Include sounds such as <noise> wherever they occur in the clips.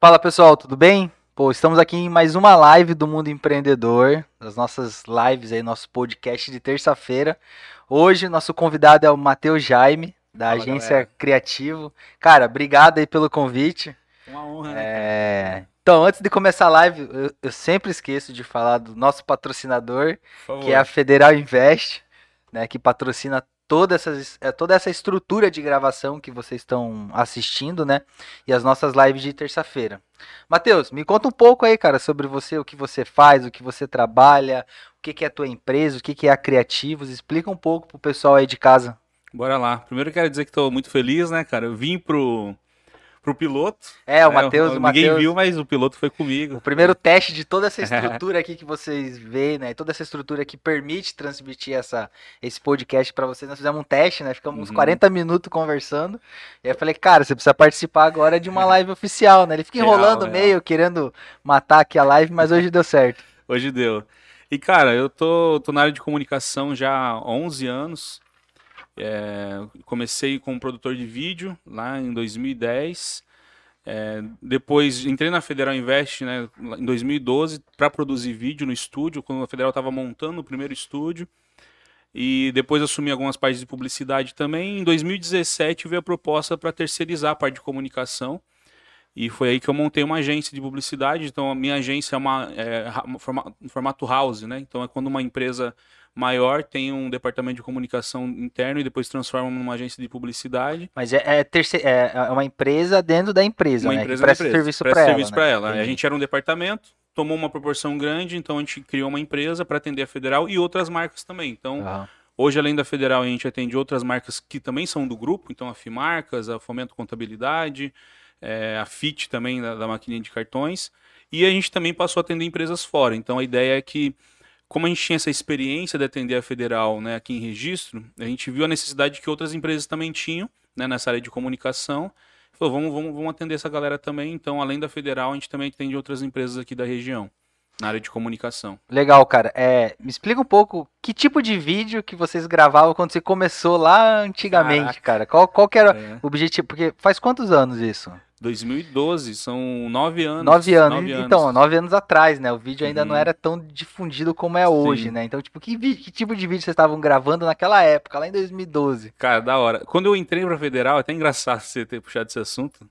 Fala pessoal, tudo bem? Pô, estamos aqui em mais uma live do Mundo Empreendedor, das nossas lives aí, nosso podcast de terça-feira. Hoje, nosso convidado é o Matheus Jaime, da Fala, agência galera. Criativo. Cara, obrigado aí pelo convite. Uma honra, né? É, Então, antes de começar a live, eu, eu sempre esqueço de falar do nosso patrocinador, que é a Federal Invest, né, que patrocina toda essa, é, toda essa estrutura de gravação que vocês estão assistindo, né, e as nossas lives de terça-feira. Matheus, me conta um pouco aí, cara, sobre você, o que você faz, o que você trabalha, o que, que é a tua empresa, o que, que é a Criativos, explica um pouco pro pessoal aí de casa. Bora lá. Primeiro quero dizer que tô muito feliz, né, cara? Eu vim pro, pro piloto. É, o né? Matheus, o Ninguém Matheus, viu, mas o piloto foi o comigo. primeiro teste de toda essa <laughs> estrutura aqui que vocês veem, né, toda essa estrutura que permite transmitir essa, esse podcast pra vocês, nós fizemos um teste, né, ficamos uns Uhum. 40 minutos conversando, e aí eu falei, cara, você precisa participar agora de uma <laughs> live oficial, né, ele fica Real, enrolando real. meio, querendo matar aqui a live, mas hoje deu certo. Hoje deu. E, cara, eu tô, tô na área de comunicação já há 11 anos. É, comecei como produtor de vídeo lá em 2010. É, depois entrei na Federal Invest né, em 2012 para produzir vídeo no estúdio, quando a Federal estava montando o primeiro estúdio. E depois assumi algumas partes de publicidade também. Em 2017 veio a proposta para terceirizar a parte de comunicação. E foi aí que eu montei uma agência de publicidade. Então, a minha agência é uma é, formato house, né? Então, é quando uma empresa maior tem um departamento de comunicação interno e depois transforma numa agência de publicidade. Mas é, é, terce- é- é uma empresa dentro da empresa, Uma né, empresa que presta empresa, serviço pra ela, serviço né? ela. A Entendi. gente era um departamento, tomou uma proporção grande, então a gente criou uma empresa para atender a Federal e outras marcas também. Então. Hoje, além da Federal, a gente atende outras marcas que também são do grupo, então a Fimarcas, a Fomento Contabilidade, eh, a FIT também, da, da maquininha de cartões, e a gente também passou a atender empresas fora. Então a ideia é que, como a gente tinha essa experiência de atender a Federal né, aqui em registro, a gente viu a necessidade que outras empresas também tinham né, nessa área de comunicação. Falou, vamos, vamos, vamos atender essa galera também. Então, além da Federal, a gente também atende outras empresas aqui da região, na área de comunicação. Legal, cara. É, me explica um pouco que tipo de vídeo que vocês gravavam quando você começou lá antigamente, Caraca. cara. Qual, qual que era É. o objetivo? Porque faz quantos anos isso? 2012, são nove anos. Nove anos. nove Então, nove anos atrás, né? O vídeo ainda não Uhum. era tão difundido como é hoje, Sim. né? Então, tipo, que, que tipo de vídeo vocês estavam gravando naquela época, lá em 2012? Cara, da hora. Quando eu entrei pra Federal, é até engraçado você ter puxado esse assunto,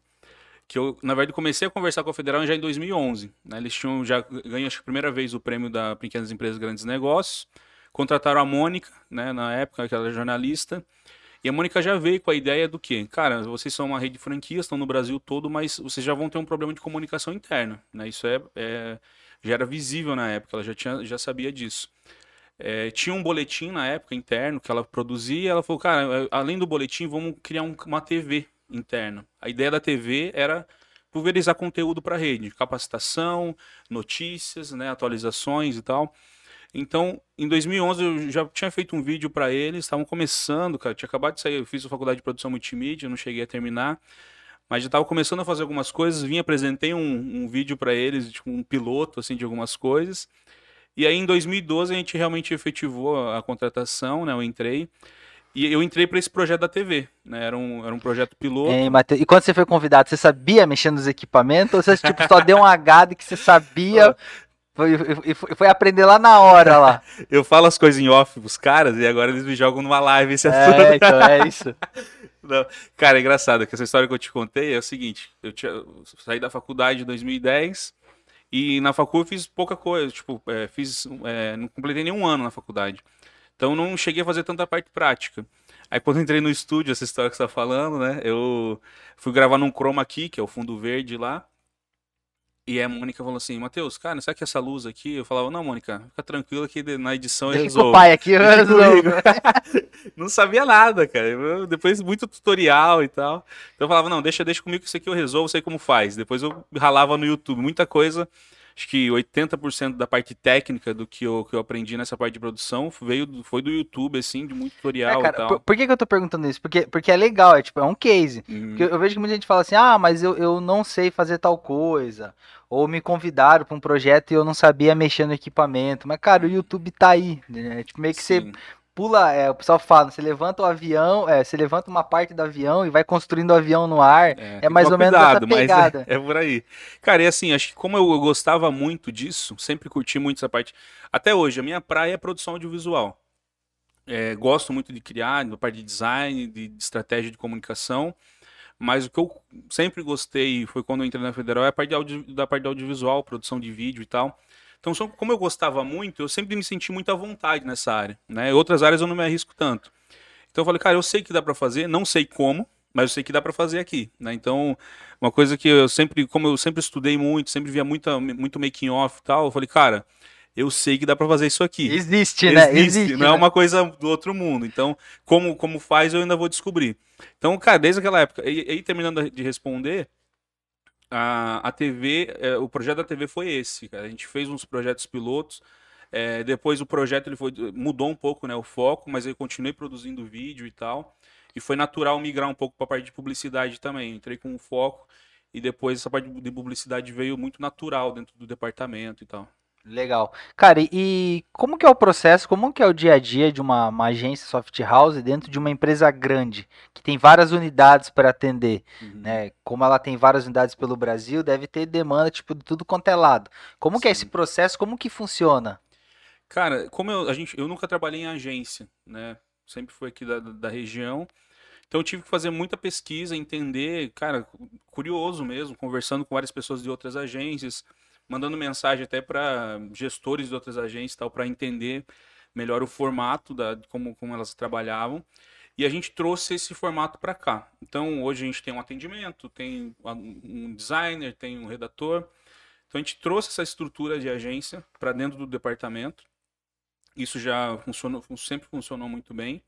que eu, na verdade, comecei a conversar com a Federal já em 2011. Né? Eles tinham já ganho, acho que a primeira vez, o prêmio da Pequenas Empresas Grandes Negócios. Contrataram a Mônica, né, na época, que ela era jornalista. E a Mônica já veio com a ideia do quê? Cara, vocês são uma rede de franquias, estão no Brasil todo, mas vocês já vão ter um problema de comunicação interna. Né? Isso é, é- já era visível na época, ela já, tinha, já sabia disso. É, tinha um boletim na época interno que ela produzia. e Ela falou, cara, além do boletim, vamos criar um- uma TV interna. A ideia da TV era pulverizar conteúdo para a rede, capacitação, notícias, né, atualizações e tal. Então, em 2011 eu já tinha feito um vídeo para eles, estavam começando, cara, tinha acabado de sair, eu fiz a faculdade de produção multimídia, não cheguei a terminar, mas já estava começando a fazer algumas coisas, vim, apresentei um, um vídeo para eles, tipo, um piloto, assim, de algumas coisas, e aí em 2012 a gente realmente efetivou a, a contratação, né, eu entrei, e eu entrei para esse projeto da TV, né, era um, era um projeto piloto, Hein, Matheus? E quando você foi convidado, você sabia mexer nos equipamentos? Ou você tipo, só deu um H de que você sabia <laughs> foi- foi, foi aprender lá na hora lá? <laughs> eu falo as coisas em off pros caras, e agora eles me jogam numa live esse assunto. É, então, é isso. <laughs> Não. Cara, é engraçado que essa história que eu te contei é o seguinte: eu, tinha, eu saí da faculdade em 2010 e na faculdade eu fiz pouca coisa, tipo, é, fiz, é, não completei nenhum ano na faculdade. Então não cheguei a fazer tanta parte prática. Aí quando eu entrei no estúdio, essa história que você tá falando, né? Eu fui gravar num chroma key, que é o fundo verde lá. E a Mônica falou assim, Matheus, cara, sabe que essa luz aqui? Eu falava, não, Mônica, fica tranquila que na edição eu Deixa resolvo. pai aqui, <laughs> eu resolvo. <laughs> não sabia nada, cara. Eu- depois muito tutorial e tal. Então eu falava, não, deixa, deixa comigo que isso aqui eu resolvo, sei como faz. Depois eu ralava no YouTube, muita coisa. Acho que 80% da parte técnica do que eu, que eu aprendi nessa parte de produção veio do- foi do YouTube, assim, de muito É, tutorial cara, e tal. por, por que, que eu tô perguntando isso? Porque, porque é legal, é tipo, é um case. Hum, Porque eu, eu vejo que muita gente fala assim, ah, mas eu, eu não sei fazer tal coisa. Ou me convidaram pra um projeto e eu não sabia mexer no equipamento. Mas, cara, o YouTube tá aí. Né? Tipo, meio que você sim. Pula, é, o pessoal fala, você levanta o avião, é, você levanta uma parte do avião e vai construindo o avião no ar. É, é mais ou menos cuidado, essa pegada. É, <laughs> é, por aí. Cara, e assim, acho que como eu, gostava muito disso, sempre curti muito essa parte. Até hoje, a minha praia é produção audiovisual. É, gosto muito de criar, da parte de design, de, de, estratégia de comunicação. Mas o que eu sempre gostei foi quando eu entrei na Federal é a parte audio, da parte de audiovisual, produção de vídeo e tal. Então, como eu gostava muito, eu sempre me senti muito à vontade nessa área. Né? Outras áreas eu não me arrisco tanto. Então eu falei, cara, eu sei que dá para fazer, não sei como, mas eu sei que dá para fazer aqui, né? Então, uma coisa que eu sempre, como eu sempre estudei muito, sempre via muita, muito making off e tal, eu falei, cara, eu sei que dá para fazer isso aqui. Existe, né? Existe, Existe não é né? é uma coisa do outro mundo. Então, como como faz, eu ainda vou descobrir. Então, cara, desde aquela época, e aí terminando de responder, a, a TV, é, o projeto da TV foi esse, cara. A gente fez uns projetos pilotos. É, depois o projeto ele foi, mudou um pouco né, o foco, mas eu continuei produzindo vídeo e tal. E foi natural migrar um pouco para a parte de publicidade também. Entrei com um foco e depois essa parte de publicidade veio muito natural dentro do departamento e tal. Legal. Cara, e como que é o processo, como que é o dia a dia de uma, uma agência soft house dentro de uma empresa grande, que tem várias unidades para atender, uhum. né? Como ela tem várias unidades pelo Brasil, deve ter demanda, tipo, de tudo quanto é lado. Como Sim. que é esse processo, como que funciona? Cara, como eu, a gente, eu nunca trabalhei em agência, né? Sempre fui aqui da, da região, então eu tive que fazer muita pesquisa, entender, cara, curioso mesmo, conversando com várias pessoas de outras agências, mandando mensagem até para gestores de outras agências tal para entender melhor o formato da como, como elas trabalhavam. E a gente trouxe esse formato para cá. Então, hoje a gente tem um atendimento, tem um designer, tem um redator. Então, a gente trouxe essa estrutura de agência para dentro do departamento. Isso já funcionou, sempre funcionou muito bem.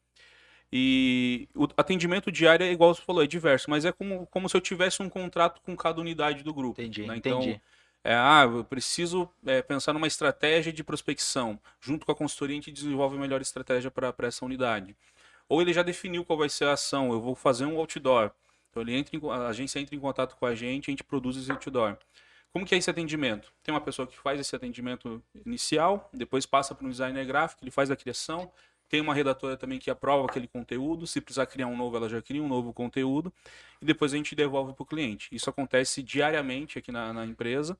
E o atendimento diário é igual você falou, é diverso, mas é como, como se eu tivesse um contrato com cada unidade do grupo. Entendi, né? então, entendi. É, ah, eu preciso é, pensar numa estratégia de prospecção. Junto com a consultoria, a gente desenvolve a melhor estratégia para essa unidade. Ou ele já definiu qual vai ser a ação, eu vou fazer um outdoor. Então ele entra em, a agência entra em contato com a gente, a gente produz esse outdoor. Como que é esse atendimento? Tem uma pessoa que faz esse atendimento inicial, depois passa para um designer gráfico, ele faz a criação, tem uma redatora também que aprova aquele conteúdo. Se precisar criar um novo, ela já cria um novo conteúdo. E depois a gente devolve para o cliente. Isso acontece diariamente aqui na, na, empresa.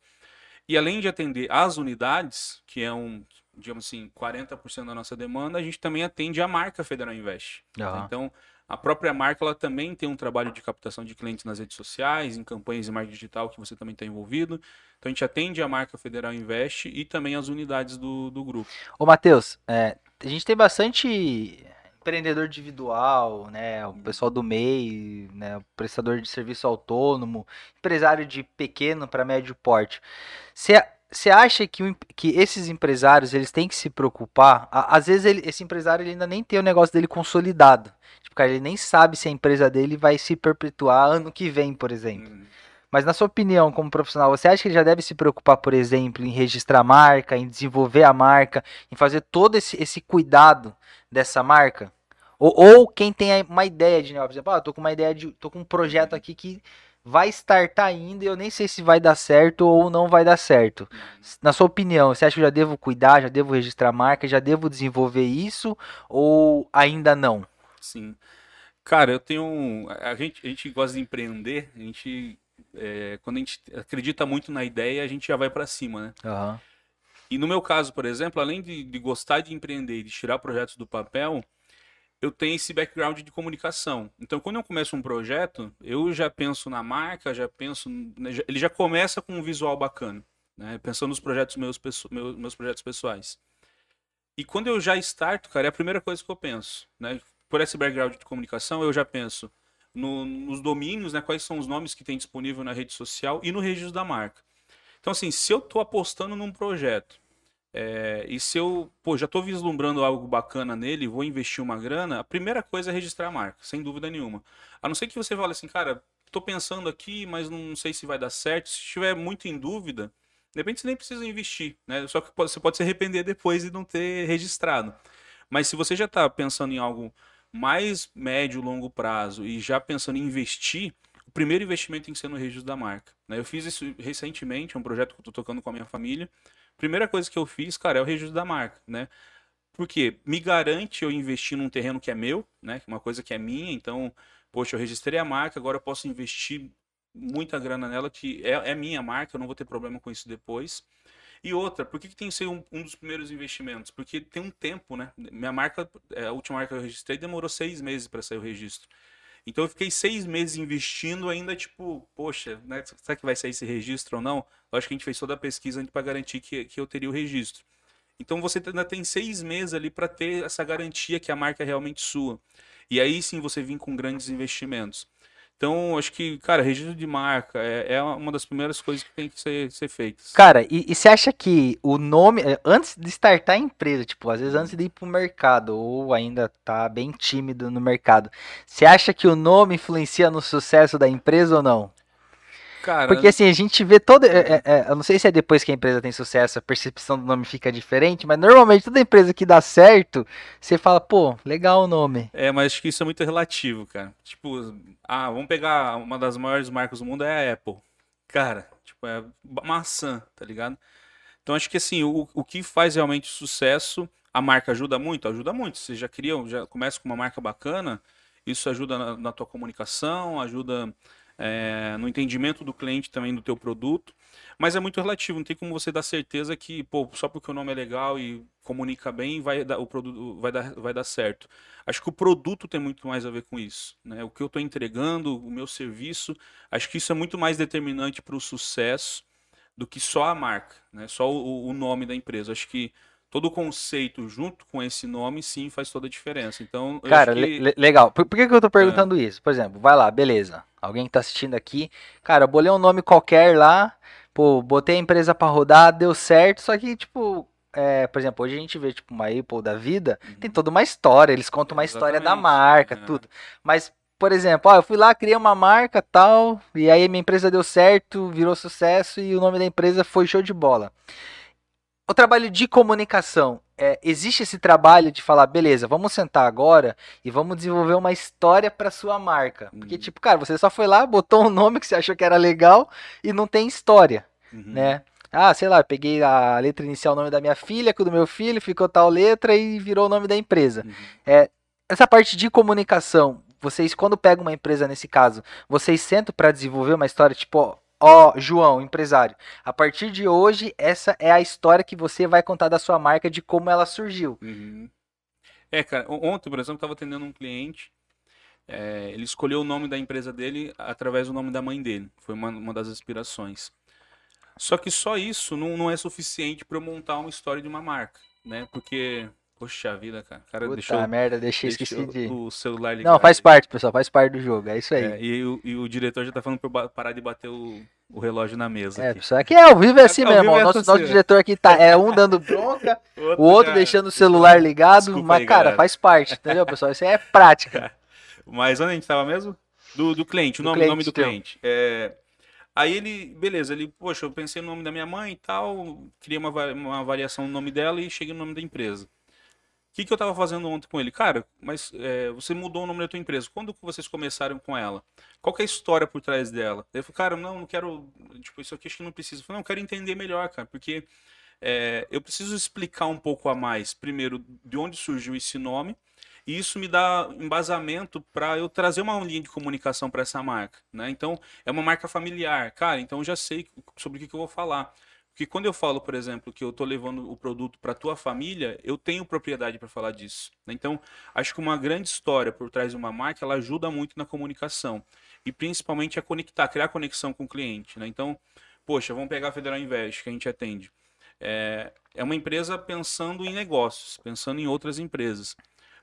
E além de atender as unidades, que é um, digamos assim, 40% da nossa demanda, a gente também atende a marca Federal Invest. Uhum. Então, a própria marca ela também tem um trabalho de captação de clientes nas redes sociais, em campanhas de marketing digital que você também está envolvido. Então a gente atende a marca Federal Invest e também as unidades do, do grupo. Ô Matheus, é, a gente tem bastante empreendedor individual, né, o pessoal do MEI, né, o prestador de serviço autônomo, empresário de pequeno para médio porte. Você acha que, que esses empresários eles têm que se preocupar? Às vezes ele, esse empresário ele ainda nem tem o negócio dele consolidado. Tipo, cara, ele nem sabe se a empresa dele vai se perpetuar ano que vem, por exemplo. Hum. Mas na sua opinião, como profissional, você acha que ele já deve se preocupar, por exemplo, em registrar a marca, em desenvolver a marca, em fazer todo esse, esse cuidado dessa marca? Ou, ou quem tem uma ideia de negócio, por exemplo, ah, tô com uma ideia de. tô com um projeto aqui que vai startar ainda e eu nem sei se vai dar certo ou não vai dar certo. Na sua opinião, você acha que eu já devo cuidar, já devo registrar a marca, já devo desenvolver isso ou ainda não? Sim. Cara, eu tenho. A gente, a gente gosta de empreender, a gente é, quando a gente acredita muito na ideia, a gente já vai para cima, né? Uhum. E no meu caso, por exemplo, além de, de gostar de empreender e de tirar projetos do papel, eu tenho esse background de comunicação. Então, quando eu começo um projeto, eu já penso na marca, já penso. Né, ele já começa com um visual bacana, né? Pensando nos projetos meus, meus, projetos pessoais. E quando eu já starto, cara, é a primeira coisa que eu penso, né? Por esse background de comunicação, eu já penso no, nos domínios, né, quais são os nomes que tem disponível na rede social e no registro da marca. Então, assim, se eu estou apostando num projeto é, e se eu pô, já estou vislumbrando algo bacana nele, vou investir uma grana, a primeira coisa é registrar a marca, sem dúvida nenhuma. A não ser que você fale assim, cara, estou pensando aqui, mas não sei se vai dar certo. Se estiver muito em dúvida, de repente você nem precisa investir, né? Só que você pode se arrepender depois de não ter registrado. Mas se você já está pensando em algo mais médio, longo prazo e já pensando em investir, o primeiro investimento tem que ser no registro da marca. Né? Eu fiz isso recentemente, é um projeto que eu estou tocando com a minha família. Primeira coisa que eu fiz, cara, é o registro da marca, né? porque me garante eu investir num terreno que é meu, né? Uma coisa que é minha, então, poxa, eu registrei a marca, agora eu posso investir muita grana nela, que é, é minha marca, eu não vou ter problema com isso depois. E outra, por que, que tem que ser um, um, dos primeiros investimentos? Porque tem um tempo, né? Minha marca, é, a última marca que eu registrei, demorou seis meses para sair o registro. Então eu fiquei seis meses investindo ainda, tipo, poxa, né, será que vai sair esse registro ou não? Eu acho que a gente fez toda a pesquisa para garantir que, que eu teria o registro. Então você ainda tem seis meses ali para ter essa garantia que a marca é realmente sua. E aí sim você vir com grandes investimentos. Então, acho que, cara, registro de marca é, é uma das primeiras coisas que tem que ser, ser feitas. Cara, e, você acha que o nome, é, antes de startar a empresa, tipo, às vezes antes de ir pro mercado, ou ainda tá bem tímido no mercado, você acha que o nome influencia no sucesso da empresa ou não? Cara, Porque assim, a gente vê toda. É, é, é, eu não sei se é depois que a empresa tem sucesso, a percepção do nome fica diferente, mas normalmente toda empresa que dá certo, você fala, pô, legal o nome. É, mas acho que isso é muito relativo, cara. Tipo, ah, vamos pegar uma das maiores marcas do mundo é a Apple. Cara, tipo, é maçã, tá ligado? Então acho que assim, o, o que faz realmente sucesso, a marca ajuda muito? Ajuda muito. Você já cria, já começa com uma marca bacana, isso ajuda na, na tua comunicação, ajuda é, no entendimento do cliente também do teu produto, mas é muito relativo, não tem como você dar certeza que, pô, só porque o nome é legal e comunica bem, vai dar, o produto vai dar, vai dar certo. Acho que o produto tem muito mais a ver com isso, né? O que eu estou entregando, o meu serviço, acho que isso é muito mais determinante para o sucesso do que só a marca, né? Só o, o nome da empresa. Acho que todo o conceito junto com esse nome sim faz toda a diferença. Então, cara, que... le legal. Por, por, que, que eu tô perguntando é. isso? Por exemplo, vai lá, beleza. Alguém que tá assistindo aqui, cara, eu bolei um nome qualquer lá, pô, botei a empresa para rodar, deu certo, só que tipo, é, por exemplo, hoje a gente vê tipo uma Apple da vida, uhum. tem toda uma história, eles contam uma Exatamente. história da marca, é. tudo. Mas por exemplo, ó, eu fui lá, criei uma marca tal, e aí minha empresa deu certo, virou sucesso e o nome da empresa foi show de bola o trabalho de comunicação. É, existe esse trabalho de falar, beleza, vamos sentar agora e vamos desenvolver uma história para sua marca. Porque, uhum. tipo, cara, você só foi lá, botou um nome que você achou que era legal e não tem história, uhum. né? Ah, sei lá, peguei a letra inicial, o nome da minha filha, com o do meu filho, ficou tal letra e virou o nome da empresa. Uhum. É, essa parte de comunicação, vocês, quando pegam uma empresa nesse caso, vocês sentam para desenvolver uma história, tipo, Ó, oh, João, empresário, a partir de hoje, essa é a história que você vai contar da sua marca, de como ela surgiu. Uhum. É, cara, ontem, por exemplo, estava atendendo um cliente, é, ele escolheu o nome da empresa dele através do nome da mãe dele, foi uma, uma das inspirações. Só que só isso não, não é suficiente para eu montar uma história de uma marca, né? Porque Poxa vida, cara. cara Puta deixou, merda, deixei esqueci de... o celular ligado. Não, faz parte, pessoal, faz parte do jogo, é isso aí. É, e, o, e, o, diretor já tá falando pra eu parar de bater o, o relógio na mesa. É, aqui. pessoal, aqui é ao vivo é assim mesmo. É nosso, nosso diretor aqui tá, é um dando <laughs> bronca, outro o outro já... deixando o celular ligado, Desculpa mas, aí, cara, galera. faz parte, entendeu, pessoal? Isso aí é prática. <laughs> mas onde a gente tava mesmo? Do, do cliente, o nome, cliente, nome do cliente. É... Aí ele, beleza, ele, poxa, eu pensei no nome da minha mãe e tal, criei uma, uma variação no nome dela e cheguei no nome da empresa. O que, que eu estava fazendo ontem com ele? Cara, mas é, você mudou o nome da tua empresa. Quando que vocês começaram com ela? Qual é a história por trás dela? Ele falou, cara, não, não quero. Tipo, isso aqui acho que não precisa. Eu falei, não, eu quero entender melhor, cara, porque é, eu preciso explicar um pouco a mais, primeiro, de onde surgiu esse nome. E isso me dá embasamento para eu trazer uma linha de comunicação para essa marca. Né? Então, é uma marca familiar. Cara, então eu já sei sobre o que, que eu vou falar. Porque quando eu falo, por exemplo, que eu estou levando o produto para tua família, eu tenho propriedade para falar disso. Né? Então, acho que uma grande história por trás de uma marca, ela ajuda muito na comunicação. E principalmente a conectar, criar conexão com o cliente. Né? Então, poxa, vamos pegar a Federal Invest, que a gente atende. É, é uma empresa pensando em negócios, pensando em outras empresas.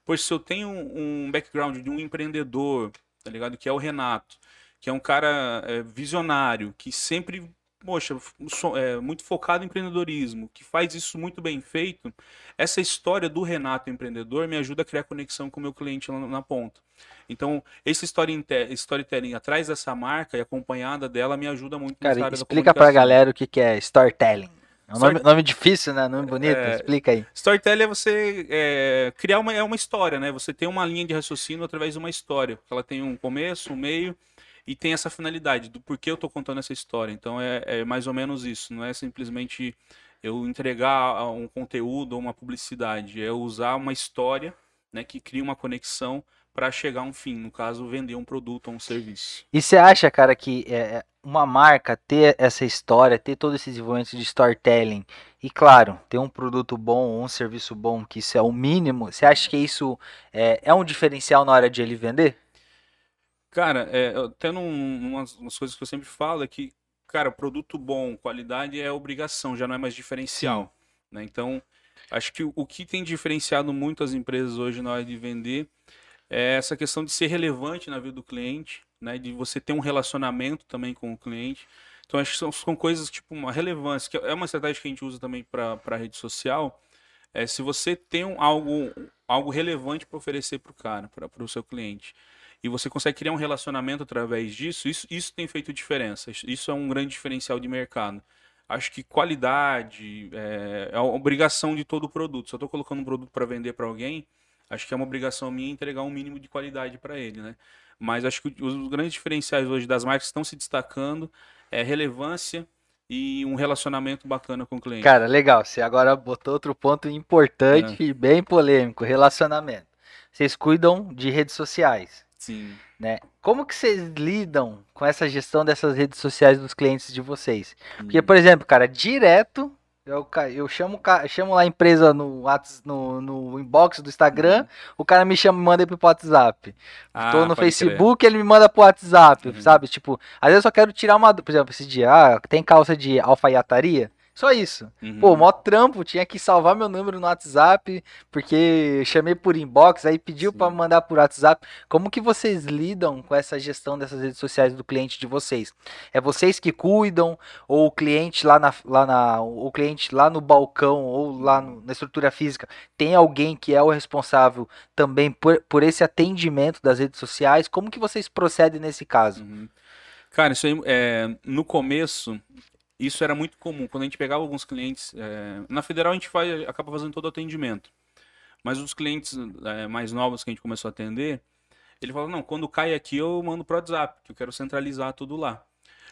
Pois se eu tenho um background de um empreendedor, tá ligado? Que é o Renato, que é um cara é, visionário, que sempre poxa, é, muito focado em empreendedorismo, que faz isso muito bem feito, essa história do Renato empreendedor me ajuda a criar conexão com o meu cliente lá na ponta. Então, esse storytelling atrás dessa marca e acompanhada dela me ajuda muito Cara, nessa explica pra galera o que, que é storytelling. É um nome, nome, difícil, né? Nome bonito. É, Explica aí. Storytelling é você é, criar uma, é uma história, né? Você tem uma linha de raciocínio através de uma história. Ela tem um começo, um meio e tem essa finalidade do porquê eu estou contando essa história. Então é, é, mais ou menos isso, não é simplesmente eu entregar um conteúdo ou uma publicidade, é usar uma história né, que cria uma conexão para chegar a um fim, no caso, vender um produto ou um serviço. E você acha, cara, que é, uma marca ter essa história, ter todo esse desenvolvimento de storytelling e, claro, ter um produto bom, um serviço bom, que isso é o mínimo, você acha que isso é, é um diferencial na hora de ele vender? Cara, é, até num, umas, umas coisas que eu sempre falo é que, cara, produto bom, qualidade é obrigação, já não é mais diferencial. Né? Então, acho que o, o que tem diferenciado muito as empresas hoje na hora de vender é essa questão de ser relevante na vida do cliente, né? De você ter um relacionamento também com o cliente. Então, acho que são, são coisas tipo uma relevância, que é uma estratégia que a gente usa também para a rede social. É se você tem um, algo, algo relevante para oferecer para o cara, para o seu cliente, e você consegue criar um relacionamento através disso, isso, isso tem feito diferença. Isso é um grande diferencial de mercado. Acho que qualidade é, é a obrigação de todo produto. Se eu estou colocando um produto para vender para alguém, acho que é uma obrigação minha entregar um mínimo de qualidade para ele, né? Mas acho que os grandes diferenciais hoje das marcas estão se destacando é relevância e um relacionamento bacana com o cliente. Cara, legal. Você agora botou outro ponto importante é. e bem polêmico, relacionamento. Vocês cuidam de redes sociais. Sim. Né? Como que vocês lidam com essa gestão dessas redes sociais dos clientes de vocês? Porque, hum. por exemplo, cara, direto eu, eu chamo, chamo lá a empresa no, no, no inbox do Instagram, uhum. o cara me chama e manda pro WhatsApp. Ah, Tô no Facebook, crer. ele me manda pro WhatsApp, uhum. sabe? Tipo, às vezes eu só quero tirar uma. Por exemplo, esse dia, ah, tem calça de alfaiataria. Só isso. Uhum. Pô, mó trampo, tinha que salvar meu número no WhatsApp, porque chamei por inbox, aí pediu para mandar por WhatsApp. Como que vocês lidam com essa gestão dessas redes sociais do cliente de vocês? É vocês que cuidam ou o cliente lá na, lá na o cliente lá no balcão ou lá no, na estrutura física tem alguém que é o responsável também por, por esse atendimento das redes sociais? Como que vocês procedem nesse caso? Uhum. Cara, isso aí, é, no começo isso era muito comum. Quando a gente pegava alguns clientes, é, na federal a gente faz, acaba fazendo todo o atendimento. Mas os clientes é, mais novos que a gente começou a atender, ele falou: não, quando cai aqui eu mando pro WhatsApp, que eu quero centralizar tudo lá.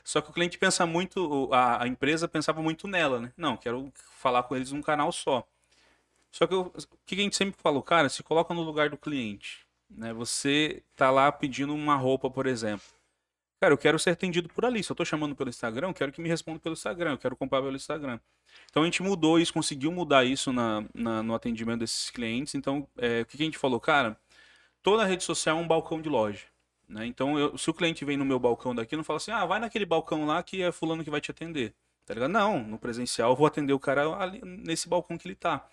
Só que o cliente pensa muito, a, a empresa pensava muito nela, né? Não, quero falar com eles num canal só. Só que eu, o que a gente sempre falou, cara, se coloca no lugar do cliente. Né? Você tá lá pedindo uma roupa, por exemplo. Cara, eu quero ser atendido por ali. Se eu estou chamando pelo Instagram, eu quero que me responda pelo Instagram, eu quero comprar pelo Instagram. Então a gente mudou isso, conseguiu mudar isso na, na no atendimento desses clientes. Então, é, o que a gente falou, cara? Toda rede social é um balcão de loja. Né? Então, eu, se o cliente vem no meu balcão daqui, não fala assim, ah, vai naquele balcão lá que é fulano que vai te atender. Tá ligado? Não, no presencial eu vou atender o cara ali, nesse balcão que ele tá.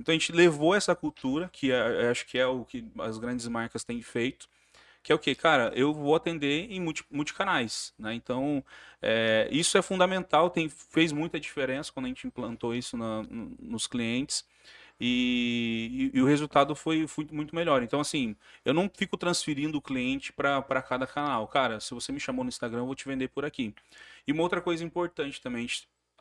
Então a gente levou essa cultura, que é, acho que é o que as grandes marcas têm feito, que é o que, cara, eu vou atender em multi, multicanais, né? Então, é, isso é fundamental, tem, fez muita diferença quando a gente implantou isso na, nos clientes. E, e, e, o resultado foi, foi, muito melhor. Então, assim, eu não fico transferindo o cliente para cada canal. Cara, se você me chamou no Instagram, eu vou te vender por aqui. E uma outra coisa importante também,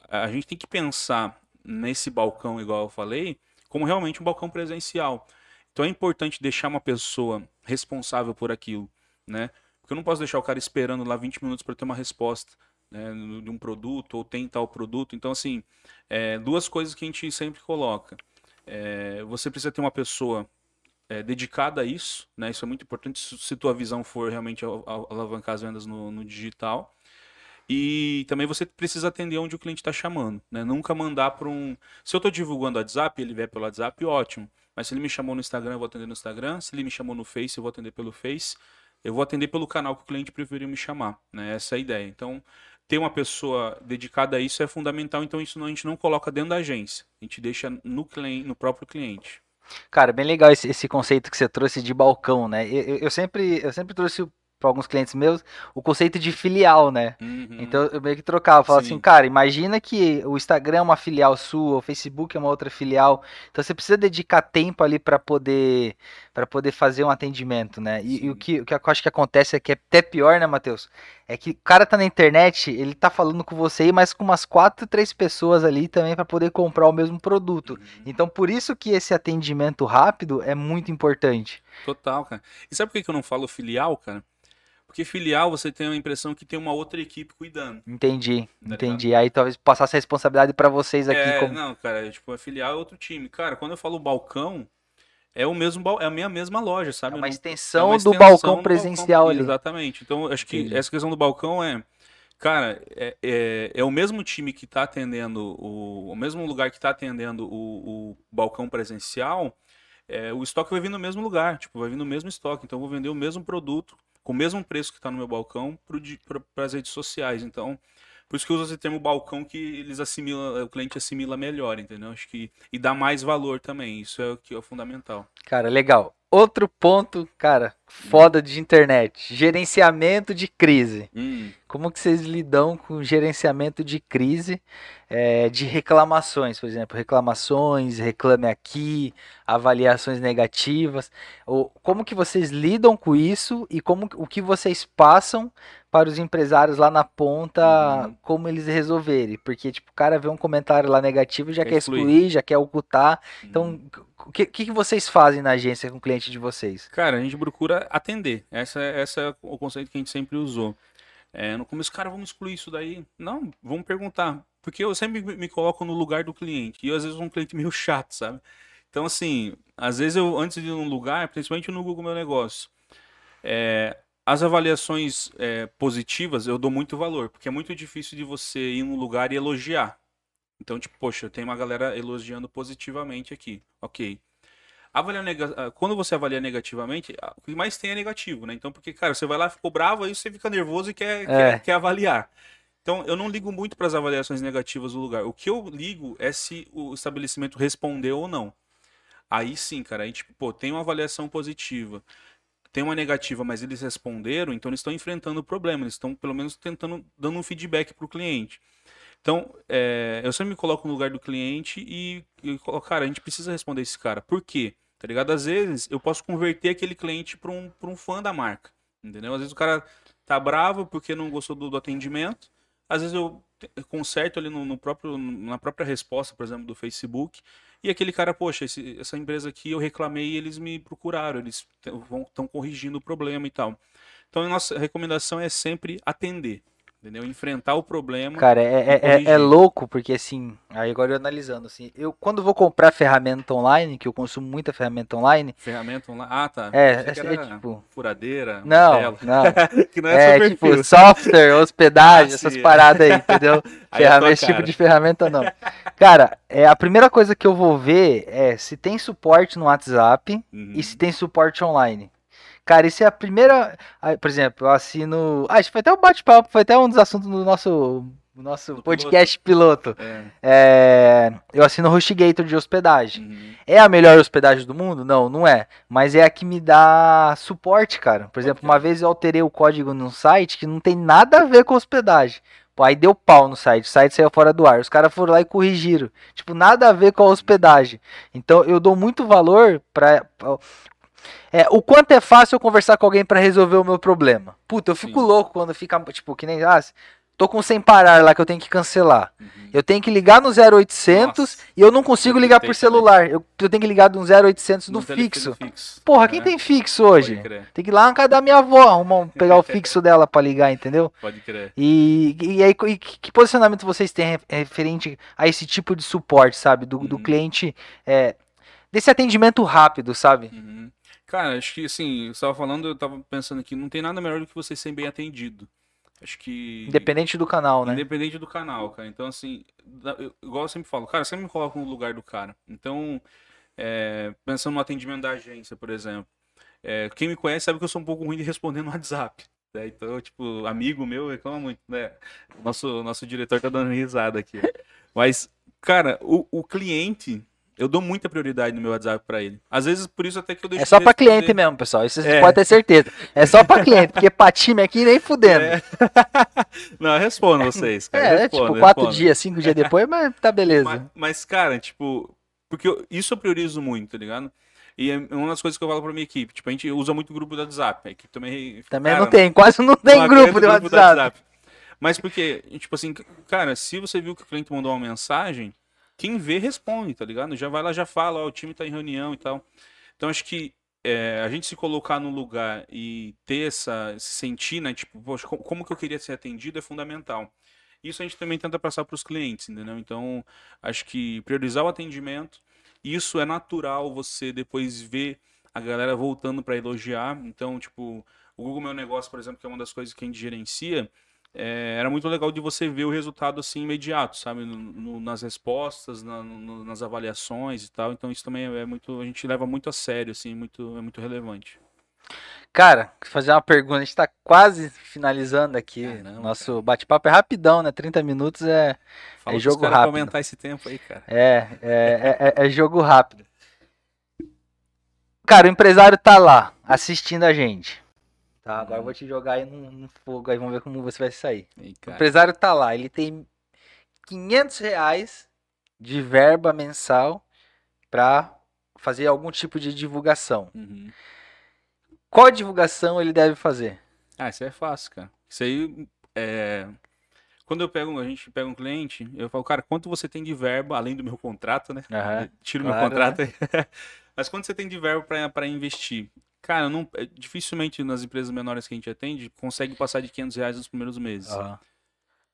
a gente tem que pensar nesse balcão, igual eu falei, como realmente um balcão presencial. Então é importante deixar uma pessoa responsável por aquilo, né? Porque eu não posso deixar o cara esperando lá 20 minutos para ter uma resposta né, de um produto ou tem tal produto. Então, assim, é, duas coisas que a gente sempre coloca. É, você precisa ter uma pessoa é, dedicada a isso, né? Isso é muito importante se tua visão for realmente alavancar as vendas no, no digital. E também você precisa atender onde o cliente está chamando, né? Nunca mandar para um. Se eu estou divulgando WhatsApp, ele vier pelo WhatsApp, ótimo. Mas se ele me chamou no Instagram, eu vou atender no Instagram. Se ele me chamou no Face, eu vou atender pelo Face. Eu vou atender pelo canal que o cliente preferiu me chamar. Né? Essa é a ideia. Então, ter uma pessoa dedicada a isso é fundamental. Então, isso a gente não coloca dentro da agência. A gente deixa no, cliente, no próprio cliente. Cara, bem legal esse, esse conceito que você trouxe de balcão, né? Eu, eu, sempre, eu sempre trouxe para alguns clientes meus, o conceito de filial, né? Uhum. Então eu meio que trocava, falava assim, cara, imagina que o Instagram é uma filial sua, o Facebook é uma outra filial, então você precisa dedicar tempo ali para poder para poder fazer um atendimento, né? E, e, o, que, o que eu acho que acontece é que é até pior, né, Matheus? É que o cara tá na internet, ele tá falando com você, mas com umas quatro, três pessoas ali também para poder comprar o mesmo produto. Uhum. Então por isso que esse atendimento rápido é muito importante. Total, cara. E sabe por que eu não falo filial, cara? Porque filial você tem a impressão que tem uma outra equipe cuidando. Entendi, Tá entendi. Aí talvez passasse a responsabilidade pra vocês aqui. É, como... não, cara, tipo, a filial é outro time. Cara, quando eu falo balcão, é o mesmo é a minha mesma loja, sabe? É uma extensão, é uma do extensão balcão do presencial ali. Exatamente. Então, acho que Entendi. essa questão do balcão é. Cara, é, é, é o mesmo time que está atendendo, o, o mesmo lugar que está atendendo o, o balcão presencial, é, o estoque vai vir no mesmo lugar, tipo, vai vir no mesmo estoque. Então, eu vou vender o mesmo produto, com o mesmo preço que está no meu balcão, para as redes sociais. Então, por isso que eu uso esse termo balcão que eles assimilam, o cliente assimila melhor, entendeu? Acho que. E dá mais valor também. Isso é o que é o fundamental. Cara, legal. Outro ponto, cara, foda de internet. Gerenciamento de crise. Hum, Como que vocês lidam com gerenciamento de crise, é, de reclamações, por exemplo, reclamações, reclame aqui, avaliações negativas. O, como que vocês lidam com isso e como o que vocês passam para os empresários lá na ponta, Uhum. como eles resolverem? Porque tipo, o cara vê um comentário lá negativo e já Quer quer excluir. excluir, já quer ocultar. hum. Então, o que, que que vocês fazem na agência com o cliente de vocês? Cara, a gente procura atender. Essa, essa é o conceito que a gente sempre usou. É, no começo, cara, vamos excluir isso daí. Não, vamos perguntar. Porque eu sempre me coloco no lugar do cliente. E eu, às vezes, sou um cliente meio chato, sabe? Então, assim, às vezes eu, antes de ir num lugar, principalmente no Google Meu Negócio, é, as avaliações é, positivas eu dou muito valor. Porque é muito difícil de você ir num lugar e elogiar. Então, tipo, poxa, tem uma galera elogiando positivamente aqui. Ok. Avaliar nega- ah, Quando você avalia negativamente, ah, o que mais tem é negativo, né? Então, porque, cara, você vai lá, ficou bravo, aí você fica nervoso e quer, É. quer, quer avaliar. Então, eu não ligo muito para as avaliações negativas do lugar. O que eu ligo é se o estabelecimento respondeu ou não. Aí sim, cara, a gente, pô, tem uma avaliação positiva, tem uma negativa, mas eles responderam, então eles estão enfrentando o problema, eles estão pelo menos tentando, dando um feedback para o cliente. Então, é, eu sempre me coloco no lugar do cliente e, e coloco, cara, a gente precisa responder esse cara. Por quê? Tá ligado? Às vezes eu posso converter aquele cliente para um, um fã da marca. Entendeu? Às vezes o cara tá bravo porque não gostou do, do atendimento. Às vezes eu conserto ali no, no próprio, na própria resposta, por exemplo, do Facebook. E aquele cara, poxa, esse- essa empresa aqui eu reclamei e eles me procuraram. Eles estão corrigindo o problema e tal. Então a nossa recomendação é sempre atender. Entendeu? Enfrentar o problema. Cara, é, é, é- é louco, porque assim, aí agora eu analisando, assim, eu quando vou comprar ferramenta online, que eu consumo muita ferramenta online, Ferramenta online. Ah, tá. é, é, era tipo, furadeira. não, não, <laughs> que não é, é tipo software, hospedagem, Ah, essas paradas aí, entendeu? <laughs> Aí é esse tipo de ferramenta não. Cara, é, a primeira coisa que eu vou ver é se tem suporte no WhatsApp Uhum. e se tem suporte online. Cara, isso é a primeira. Por exemplo, eu assino. Ah, isso foi até um bate-papo, foi até um dos assuntos do nosso, nosso Do podcast piloto. É. É, eu assino o HostGator de hospedagem. Uhum. É a melhor hospedagem do mundo? Não, não é. Mas é a que me dá suporte, cara. Por exemplo, Ok. uma vez eu alterei o código num site que não tem nada a ver com hospedagem. Pô, aí deu pau no site, o site saiu fora do ar. Os caras foram lá e corrigiram. Tipo, nada a ver com a hospedagem. Então eu dou muito valor pra. É, o quanto é fácil eu conversar com alguém pra resolver o meu problema. Puta, eu fico Sim. louco quando fica, tipo, que nem. Ah, tô com sem parar lá que eu tenho que cancelar. Uhum. Eu tenho que ligar no 0800 Nossa. e eu não consigo ligar por celular. Eu, eu tenho que ligar um 0800 no No fixo. fixo. Porra, quem É, tem fixo hoje? Tem que ir lá na casa da minha avó, arrumar, um- pegar o <laughs> fixo dela pra ligar, entendeu? pode crer. E, e aí, e que posicionamento vocês têm re- referente a esse tipo de suporte, sabe? Do, do Uhum. cliente, é, desse atendimento rápido, sabe? Uhum. Cara, acho que assim, você estava falando, eu tava pensando aqui, não tem nada melhor do que você ser bem atendido. Acho que. Independente do canal, né? Independente do canal, cara. Então, assim, eu- igual eu sempre falo, cara, eu sempre me coloco no lugar do cara. Então, é, pensando no atendimento da agência, por exemplo. é, quem me conhece sabe que eu sou um pouco ruim de responder no WhatsApp. né? Então, tipo, amigo meu reclama muito, né? Nosso, nosso diretor tá dando risada aqui. Mas, cara, o, o cliente, eu dou muita prioridade no meu WhatsApp pra ele. Às vezes, por isso até que eu deixo É só responder. cliente mesmo, pessoal. Isso vocês É. podem ter certeza. É só pra cliente, porque pra time aqui nem fudendo. É. <laughs> Não, eu respondo vocês, cara. É, eu é respondo, tipo eu quatro respondo. dias, cinco dias depois, mas tá beleza. Mas, mas, cara, tipo, porque eu- isso eu priorizo muito, tá ligado? E é uma das coisas que eu falo pra minha equipe. Tipo, a gente usa muito grupo do WhatsApp. A equipe também. Também cara, não tem, quase não tem não grupo de aguenta o WhatsApp. Mas porque, tipo assim, cara, se você viu que o cliente mandou uma mensagem, quem vê responde, tá ligado? Já vai lá, já fala, ó, o time tá em reunião e tal. Então acho que é, a gente se colocar no lugar e ter essa, se sentir, né? Tipo, poxa, co- como que eu queria ser atendido é fundamental. Isso a gente também tenta passar para os clientes, entendeu? Então, acho que priorizar o atendimento, isso é natural você depois ver a galera voltando para elogiar. Então, tipo, o Google Meu Negócio, por exemplo, que é uma das coisas que a gente gerencia, é, era muito legal de você ver o resultado assim imediato, sabe? No- no- nas respostas, na- no- nas avaliações e tal. Então, isso também é muito, a gente leva muito a sério, assim, muito, é muito relevante. Cara, fazer uma pergunta. A gente tá quase finalizando aqui. Caramba, Nosso bate-papo é rapidão, né? 30 minutos é, Fala pros jogo rápido. aumentar esse tempo aí, cara. é, é, é, é jogo rápido. Cara, o empresário tá lá, assistindo a gente. Tá, agora eu vou te jogar aí no, fogo aí, vamos ver como você vai sair. Aí, O empresário tá lá, ele tem 500 reais de verba mensal pra fazer algum tipo de divulgação. Uhum. Qual divulgação ele deve fazer? Ah, isso é fácil, cara. Isso aí é. Quando eu pego, a gente pega um cliente, eu falo, cara, quanto você tem de verba, além do meu contrato, né? Aham, Tiro meu claro, contrato aí. <laughs> Mas quanto você tem de verba pra investir? Cara, não, é, dificilmente nas empresas menores que a gente atende consegue passar de 500 reais nos primeiros meses. aham.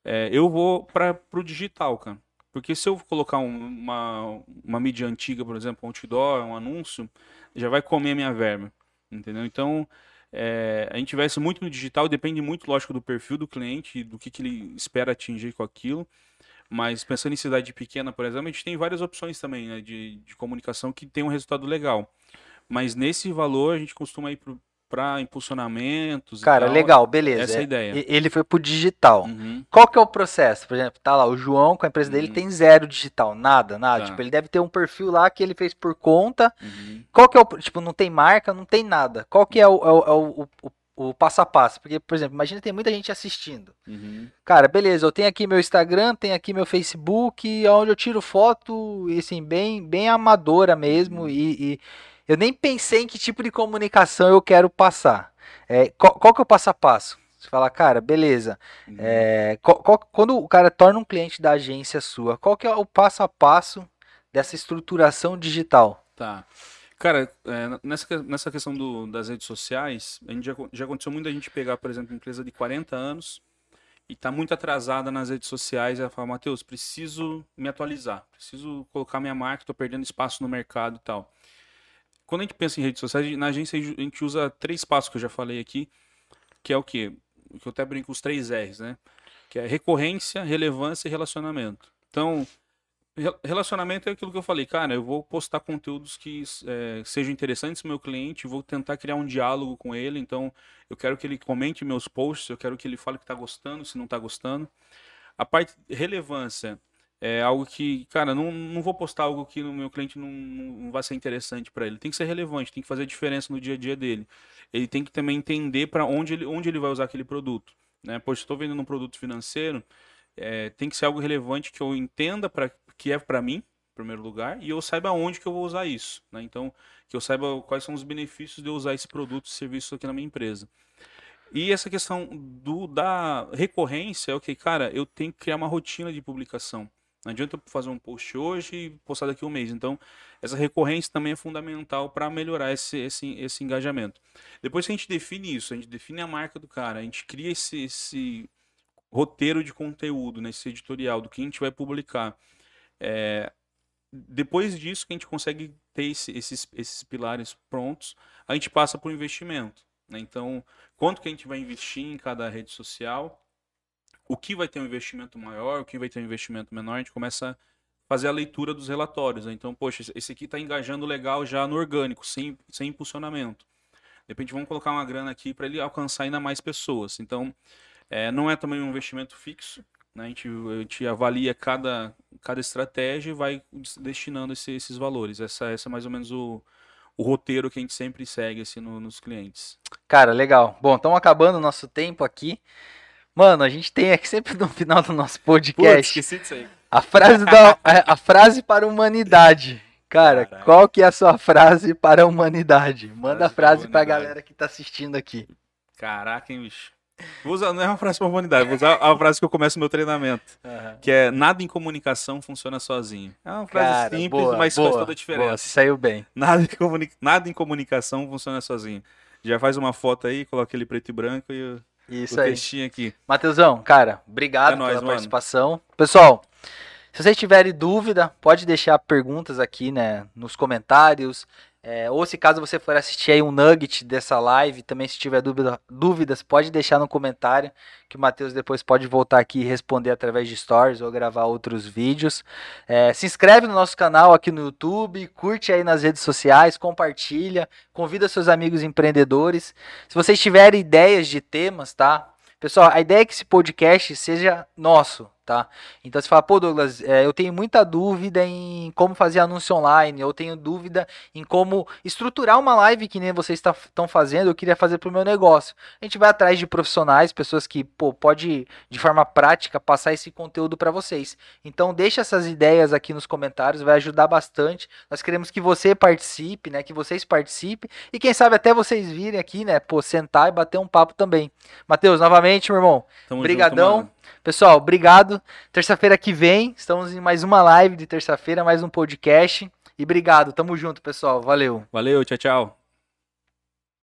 É, eu vou para pro digital, cara. Porque se eu colocar um- uma, uma mídia antiga, por exemplo, um outdoor, um anúncio, já vai comer a minha verba. Entendeu? Então, é, a gente investe muito no digital, depende muito, lógico, do perfil do cliente, do que, que ele espera atingir com aquilo. Mas pensando em cidade pequena, por exemplo, a gente tem várias opções também né, de, de comunicação que tem um resultado legal. Mas nesse valor a gente costuma ir para impulsionamentos. e Cara, tal. legal, beleza. Essa é a ideia. Ele foi pro digital. Uhum. Qual que é o processo? Por exemplo, tá lá, o João com a empresa dele Uhum. tem zero digital, nada, nada. Tá. Tipo, ele deve ter um perfil lá que ele fez por conta. Uhum. Qual que é o. Tipo, não tem marca, não tem nada. Qual que é o, é o, é o, o- passo a passo? Porque, por exemplo, imagina tem muita gente assistindo. Uhum. Cara, beleza, eu tenho aqui meu Instagram, tenho aqui meu Facebook, onde eu tiro foto, e assim, bem, bem amadora mesmo, e, e eu nem pensei em que tipo de comunicação eu quero passar. É, qual, qual que é o passo a passo? Você fala, cara, beleza, Uhum. é, qual- qual- quando o cara torna um cliente da agência sua, qual que é o passo a passo dessa estruturação digital? Tá. Cara, é, nessa, nessa questão do- das redes sociais, a gente já, já aconteceu muito a gente pegar, por exemplo, uma empresa de 40 anos e tá muito atrasada nas redes sociais e ela fala, Matheus, preciso me atualizar, preciso colocar minha marca, tô perdendo espaço no mercado e tal. Quando a gente pensa em redes sociais, na agência a gente usa três passos que eu já falei aqui, que é o quê? Que eu até brinco os três R's, né? Que é recorrência, relevância e relacionamento. Então, Re- Relacionamento é aquilo que eu falei, cara. Eu vou postar conteúdos que é, sejam interessantes pro meu cliente, vou tentar criar um diálogo com ele. Então, eu quero que ele comente meus posts, eu quero que ele fale que tá gostando, se não tá gostando. A parte relevância é algo que, cara, não, não vou postar algo que no meu cliente não, não vai ser interessante para ele. Tem que ser relevante, tem que fazer diferença no dia a dia dele. Ele tem que também entender para onde ele, onde ele vai usar aquele produto. Né? Poxa, estou vendendo um produto financeiro, é, tem que ser algo relevante que eu entenda para que é para mim, em primeiro lugar, e eu saiba onde que eu vou usar isso. Né? Então, que eu saiba quais são os benefícios de eu usar esse produto, esse serviço aqui na minha empresa. E essa questão do, da recorrência é o que, cara, eu tenho que criar uma rotina de publicação. Não adianta eu fazer um post hoje e postar daqui um mês. Então, essa recorrência também é fundamental para melhorar esse, esse, esse engajamento. Depois que a gente define isso, a gente define a marca do cara, a gente cria esse, esse roteiro de conteúdo, né, esse editorial do que a gente vai publicar. É, depois disso que a gente consegue ter esse- esses, esses pilares prontos, a gente passa para o investimento. né? Então, quanto que a gente vai investir em cada rede social, o que vai ter um investimento maior, o que vai ter um investimento menor, a gente começa a fazer a leitura dos relatórios. né? Então, poxa, esse- aqui está engajando legal já no orgânico, sem, sem impulsionamento. De repente, vamos colocar uma grana aqui para ele alcançar ainda mais pessoas. Então, é, não é também um investimento fixo. né? A, gente, a gente avalia cada, cada estratégia e vai des- destinando esse- esses valores. Essa, essa é mais ou menos o, o roteiro que a gente sempre segue assim, no- nos clientes. Cara, legal. Bom, estamos acabando o nosso tempo aqui. Mano, a gente tem aqui sempre no final do nosso podcast esqueci disso aí. a frase da a, a frase para a humanidade. Cara, Caraca. qual que é a sua frase para a humanidade? Manda a Frase para a para a galera que tá assistindo aqui. Caraca, hein, bicho. Vou usar, não é uma frase pra humanidade, vou usar a frase que eu começo o meu treinamento. Aham. Que é nada em comunicação funciona sozinho. É uma frase Cara, simples, boa, mas boa, faz toda a boa, diferença. se saiu bem. Nada, em nada em comunicação funciona sozinho. Já faz uma foto aí, coloca ele preto e branco e Isso o aí. textinho aqui. Matheusão, cara, obrigado É nóis, pela mano. participação. Pessoal, se vocês tiverem dúvida, pode deixar perguntas aqui, né, nos comentários. É, ou se caso você for assistir aí um nugget dessa live, também se tiver dúvida, dúvidas, pode deixar no comentário, que o Matheus depois pode voltar aqui e responder através de stories ou gravar outros vídeos. É, se inscreve no nosso canal aqui no YouTube, curte aí nas redes sociais, compartilha, convida seus amigos empreendedores. Se vocês tiverem ideias de temas, tá? Pessoal, a ideia é que esse podcast seja nosso, tá? Então você fala, pô, Douglas, é, eu tenho muita dúvida em como fazer anúncio online, eu tenho dúvida em como estruturar uma live que nem vocês estão fazendo, eu queria fazer pro meu negócio. A gente vai atrás de profissionais, pessoas que, pô, pode de forma prática passar esse conteúdo para vocês. Então deixa essas ideias aqui nos comentários, vai ajudar bastante. Nós queremos que você participe, né? Que vocês participem e quem sabe até vocês virem aqui, né? Pô, sentar e bater um papo também. Matheus, novamente, meu irmão. Tamo Brigadão. junto. Pessoal, Terça-feira que vem, estamos em mais uma live de terça-feira, mais um podcast. E obrigado, tamo junto, pessoal. Valeu. Valeu, tchau, tchau.